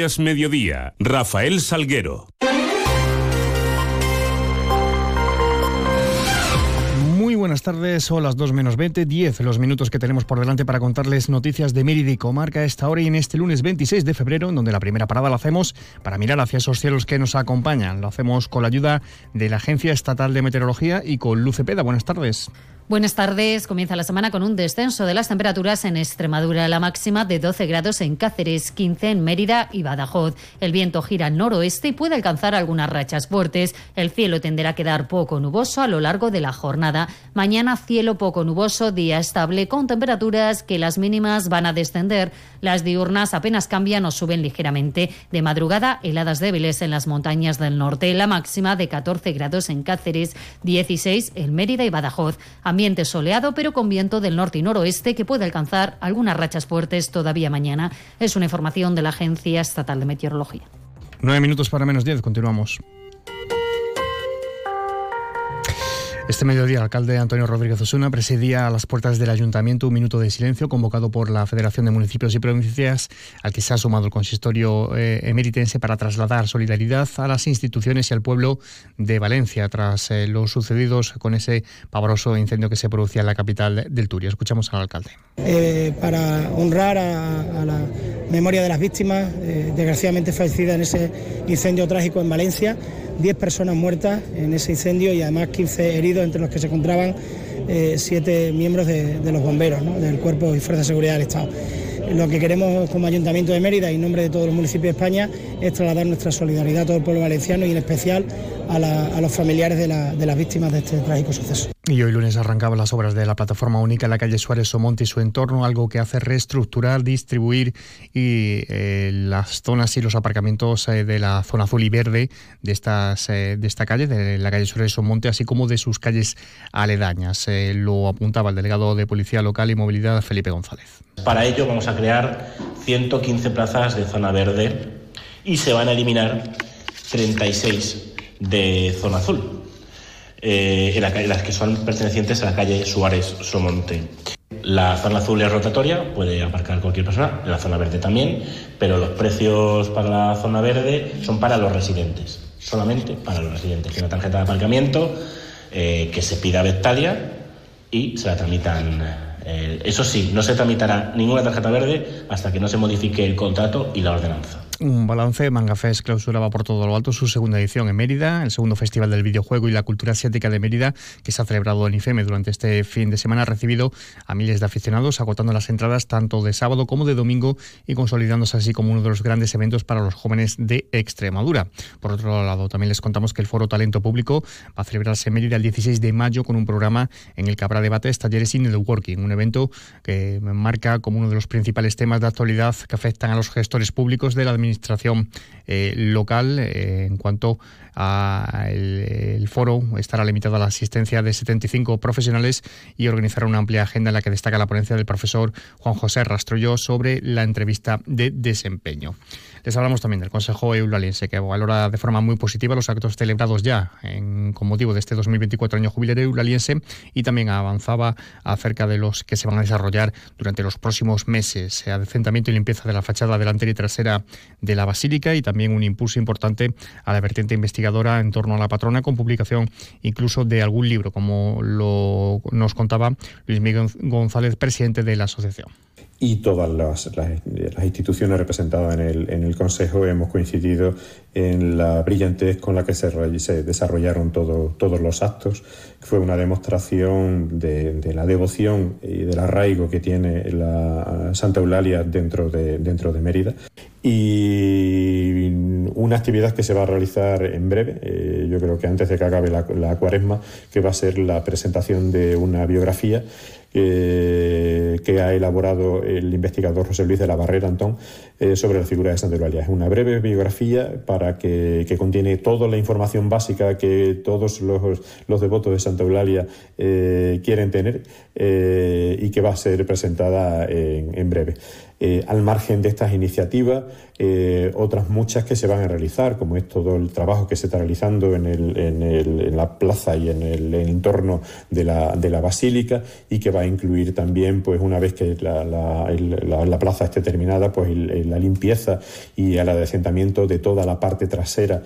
es mediodía. Rafael Salguero. Muy buenas tardes, son las 2 menos 20, 10 los minutos que tenemos por delante para contarles noticias de Mérida y Comarca esta hora y en este lunes 26 de febrero, en donde la primera parada la hacemos para mirar hacia esos cielos que nos acompañan. Lo hacemos con la ayuda de la Agencia Estatal de Meteorología y con Luce Peda. Buenas tardes. Buenas tardes. Comienza la semana con un descenso de las temperaturas en Extremadura, la máxima de 12 grados en Cáceres, 15 en Mérida y Badajoz. El viento gira noroeste y puede alcanzar algunas rachas fuertes. El cielo tenderá a quedar poco nuboso a lo largo de la jornada. Mañana cielo poco nuboso, día estable con temperaturas que las mínimas van a descender. Las diurnas apenas cambian o suben ligeramente. De madrugada, heladas débiles en las montañas del norte. La máxima de 14 grados en Cáceres, 16 en Mérida y Badajoz. Ambiente soleado, pero con viento del norte y noroeste que puede alcanzar algunas rachas fuertes todavía mañana. Es una información de la Agencia Estatal de Meteorología. Nueve minutos para menos diez, continuamos. Este mediodía, el alcalde Antonio Rodríguez Osuna presidía a las puertas del ayuntamiento un minuto de silencio convocado por la Federación de Municipios y Provincias, al que se ha sumado el consistorio eh, emeritense para trasladar solidaridad a las instituciones y al pueblo de Valencia tras eh, los sucedidos con ese pavoroso incendio que se producía en la capital del Turia. Escuchamos al alcalde. Eh, para honrar a, la memoria de las víctimas, desgraciadamente fallecidas en ese incendio trágico en Valencia. 10 personas muertas en ese incendio y además 15 heridos, entre los que se encontraban eh, siete miembros de, los bomberos, del Cuerpo y Fuerza de Seguridad del Estado. Lo que queremos como Ayuntamiento de Mérida y en nombre de todos los municipios de España es trasladar nuestra solidaridad a todo el pueblo valenciano y en especial a, la, a los familiares de, la, de las víctimas de este trágico suceso. Y hoy lunes arrancaban las obras de la plataforma única en la calle Suárez Somonte y su entorno, algo que hace reestructurar, distribuir y eh, las zonas y los aparcamientos eh, de la zona azul y verde de, estas, eh, de esta calle, de la calle Suárez Somonte, así como de sus calles aledañas. Eh, lo apuntaba el delegado de Policía Local y Movilidad, Felipe González. Para ello vamos a crear 115 plazas de zona verde y se van a eliminar 36 de zona azul eh, en, la, en, las que son pertenecientes a la calle Suárez Somonte. La zona azul es rotatoria, puede aparcar cualquier persona, la zona verde también, pero los precios para la zona verde son para los residentes, solamente para los residentes. Una tarjeta de aparcamiento eh, que se pida a Vectalia y se la tramitan. Eh, eso sí, no se tramitará ninguna tarjeta verde hasta que no se modifique el contrato y la ordenanza. Un balance, Mangafest clausuraba por todo lo alto su segunda edición en Mérida, el segundo Festival del Videojuego y la Cultura Asiática de Mérida, que se ha celebrado en IFEME durante este fin de semana, ha recibido a miles de aficionados, agotando las entradas tanto de sábado como de domingo y consolidándose así como uno de los grandes eventos para los jóvenes de Extremadura. Por otro lado, también les contamos que el Foro Talento Público va a celebrarse en Mérida el 16 de mayo con un programa en el que habrá debates, talleres y networking, un evento que marca como uno de los principales temas de actualidad que afectan a los gestores públicos de la administración administración eh, local eh, en cuanto a el, foro estará limitado a la asistencia de 75 profesionales y organizará una amplia agenda en la que destaca la ponencia del profesor Juan José Rastrollo sobre la entrevista de desempeño. Les hablamos también del Consejo Eulaliense, que valora de forma muy positiva los actos celebrados ya en, con motivo de este 2024 año jubilero eulaliense y también avanzaba acerca de los que se van a desarrollar durante los próximos meses. Adecentamiento y limpieza de la fachada delantera y trasera de la Basílica y también un impulso importante a la vertiente investigadora en torno a la patrona con publicación incluso de algún libro, como lo nos contaba Luis Miguel González, presidente de la asociación y todas las, instituciones representadas en el, en el, Consejo hemos coincidido en la brillantez con la que se, se desarrollaron todo, todos los actos. Fue una demostración de, de, la devoción y del arraigo que tiene la Santa Eulalia dentro de, dentro de Mérida. Y una actividad que se va a realizar en breve, eh, yo creo que antes de que acabe la, cuaresma, que va a ser la presentación de una biografía eh, que ha elaborado el investigador José Luis de la Barrera Antón eh, sobre la figura de Santa Eulalia. Es una breve biografía para que, que, contiene toda la información básica que todos los, los devotos de Santa Eulalia quieren tener y que va a ser presentada en, en breve. Eh, al margen de estas iniciativas, eh, otras muchas que se van a realizar, como es todo el trabajo que se está realizando en, la plaza y en el, entorno de la, basílica y que va a incluir también, pues una vez que la, la plaza esté terminada, pues la limpieza y el adecentamiento de toda la parte trasera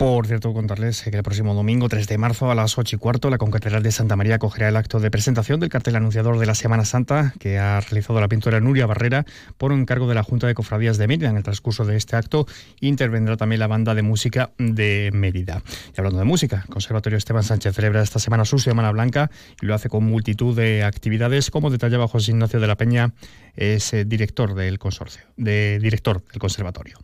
por cierto, contarles que el próximo domingo 3 de marzo a las 8 y cuarto la Concatedral de Santa María acogerá el acto de presentación del cartel anunciador de la Semana Santa que ha realizado la pintora Nuria Barrera por encargo de la Junta de Cofradías de Mérida. En el transcurso de este acto intervendrá también la banda de música de Mérida. Y hablando de música, el Conservatorio Esteban Sánchez celebra esta semana su Semana Blanca y lo hace con multitud de actividades, como detallaba José Ignacio de la Peña, es eh, director del consorcio, de director del conservatorio.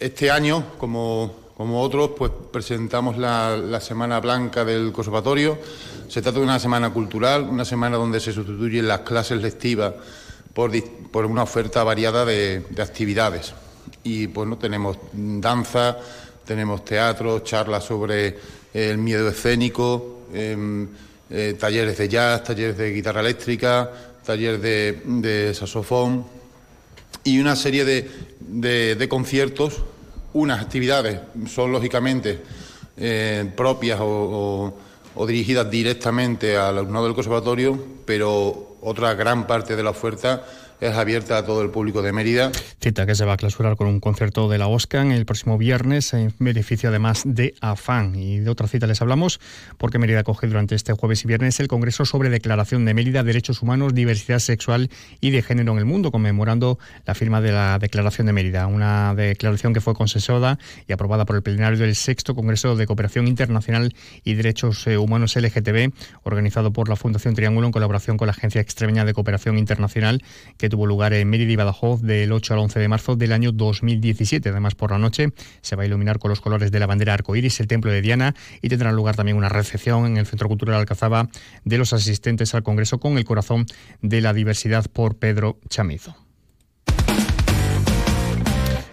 Este año, como como otros, pues presentamos la, Semana Blanca del Conservatorio. Se trata de una semana cultural, una semana donde se sustituyen las clases lectivas por, una oferta variada de, actividades. Y pues no tenemos danza, tenemos teatro, charlas sobre el miedo escénico, em, eh, talleres de jazz, talleres de guitarra eléctrica, talleres de, saxofón y una serie de conciertos unas actividades son lógicamente eh, propias o, dirigidas directamente al alumnado del conservatorio, pero otra gran parte de la oferta es abierta a todo el público de Mérida. Cita que se va a clausurar con un concierto de la OSCAN el próximo viernes en beneficio además de AFAN. Y de otra cita les hablamos porque Mérida acoge durante este jueves y viernes el Congreso sobre Declaración de Mérida, Derechos Humanos, Diversidad Sexual y de Género en el Mundo, conmemorando la firma de la Declaración de Mérida, una declaración que fue consensuada y aprobada por el plenario del sexto Congreso de Cooperación Internacional y Derechos eh, Humanos LGTB, organizado por la Fundación Triángulo en colaboración con la Agencia Extremeña de Cooperación Internacional, que tuvo lugar en Mérida y Badajoz del 8 al 11 de marzo del año 2017. Además, por la noche se va a iluminar con los colores de la bandera arcoíris el templo de Diana y tendrá lugar también una recepción en el Centro Cultural Alcazaba de los asistentes al Congreso con el corazón de la diversidad por Pedro Chamizo.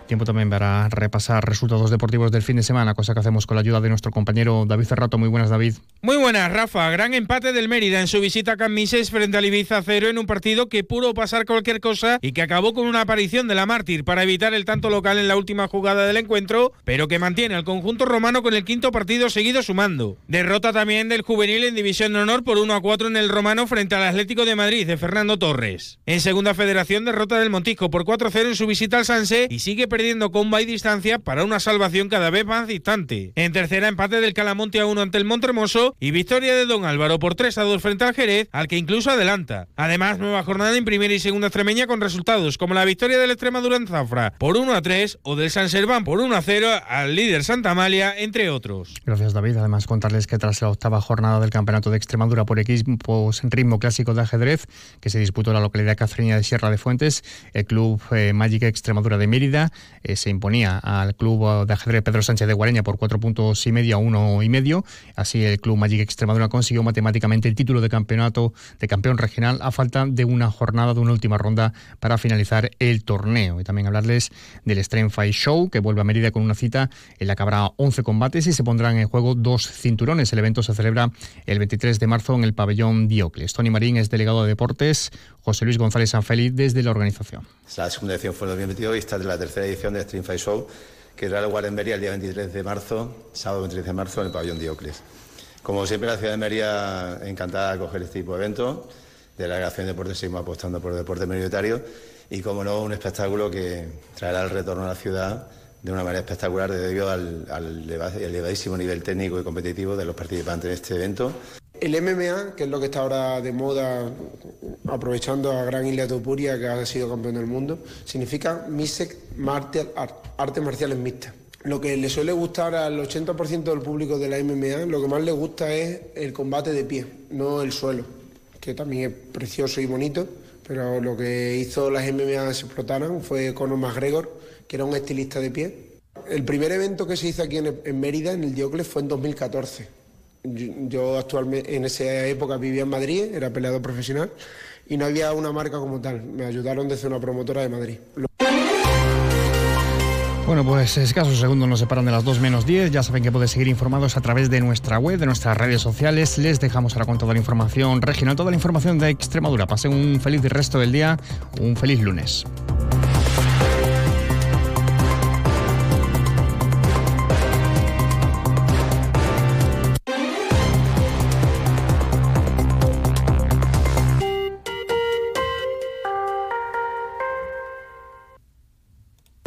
Tiempo también para repasar resultados deportivos del fin de semana, cosa que hacemos con la ayuda de nuestro compañero David Ferrato. Muy buenas, David. Muy buenas, Rafa. Gran empate del Mérida en su visita a Camises frente al Ibiza cero en un partido que pudo pasar cualquier cosa y que acabó con una aparición de la mártir para evitar el tanto local en la última jugada del encuentro, pero que mantiene al conjunto romano con el quinto partido seguido sumando. Derrota también del juvenil en División de Honor por 1 a 4 en el romano frente al Atlético de Madrid de Fernando Torres. En segunda federación, derrota del Montijo por 4-0 en su visita al Sanse y sigue perdiendo comba y distancia para una salvación cada vez más distante. En tercera, empate del Calamonte a 1 ante el Montremoso y victoria de Don Álvaro por 3 a 2 frente al Jerez, al que incluso adelanta. Además, nueva jornada en primera y segunda extremeña con resultados como la victoria del Extremadura en Zafra por 1 a 3 o del San Serván por 1 a 0 al líder Santa Amalia, entre otros. Gracias, David. Además, contarles que tras la octava jornada del Campeonato de Extremadura por equipos en ritmo clásico de ajedrez, que se disputó en la localidad castreña de Sierra de Fuentes, el club eh, Magic Extremadura de Mérida eh, se imponía al club de ajedrez Pedro Sánchez de Guareña por cuatro puntos y medio a uno y medio. Así el club Magic Extremadura consiguió matemáticamente el título de campeonato de campeón regional a falta de una jornada de una última ronda para finalizar el torneo. Y también hablarles del Strength Fight Show que vuelve a Mérida con una cita en la que habrá 11 combates y se pondrán en juego dos cinturones. El evento se celebra el 23 de marzo en el pabellón Diocles. Tony Marín es delegado de deportes, José Luis González Sanfeliz desde la organización. La segunda edición fue en 2022 y esta es la tercera edición de Stream Fight Show, que lugar en Mérida el día 23 de marzo, sábado 23 de marzo, en el pabellón Diocles. Como siempre, la ciudad de Mérida encantada de acoger este tipo de eventos. De la Delegación de Deportes seguimos apostando por el deporte minoritario y, como no, un espectáculo que traerá el retorno a la ciudad de una manera espectacular debido al, al elevadísimo nivel técnico y competitivo de los participantes en este evento. El MMA, que es lo que está ahora de moda, aprovechando a Gran Isla Topuria, que ha sido campeón del mundo, significa Mixed Martial Art, artes marciales mixtas. Lo que le suele gustar al 80% del público de la MMA, lo que más le gusta es el combate de pie, no el suelo, que también es precioso y bonito, pero lo que hizo las MMA se explotaran fue Conor McGregor, que era un estilista de pie. El primer evento que se hizo aquí en, en Mérida, en el Diocles, fue en 2014 yo actualmente en esa época vivía en Madrid, era peleador profesional y no había una marca como tal. Me ayudaron desde una promotora de Madrid. Bueno, pues escasos segundos nos separan de las 2 menos 10. Ya saben que pueden seguir informados a través de nuestra web, de nuestras redes sociales. Les dejamos ahora con toda la información regional, toda la información de Extremadura. Pasen un feliz resto del día, un feliz lunes.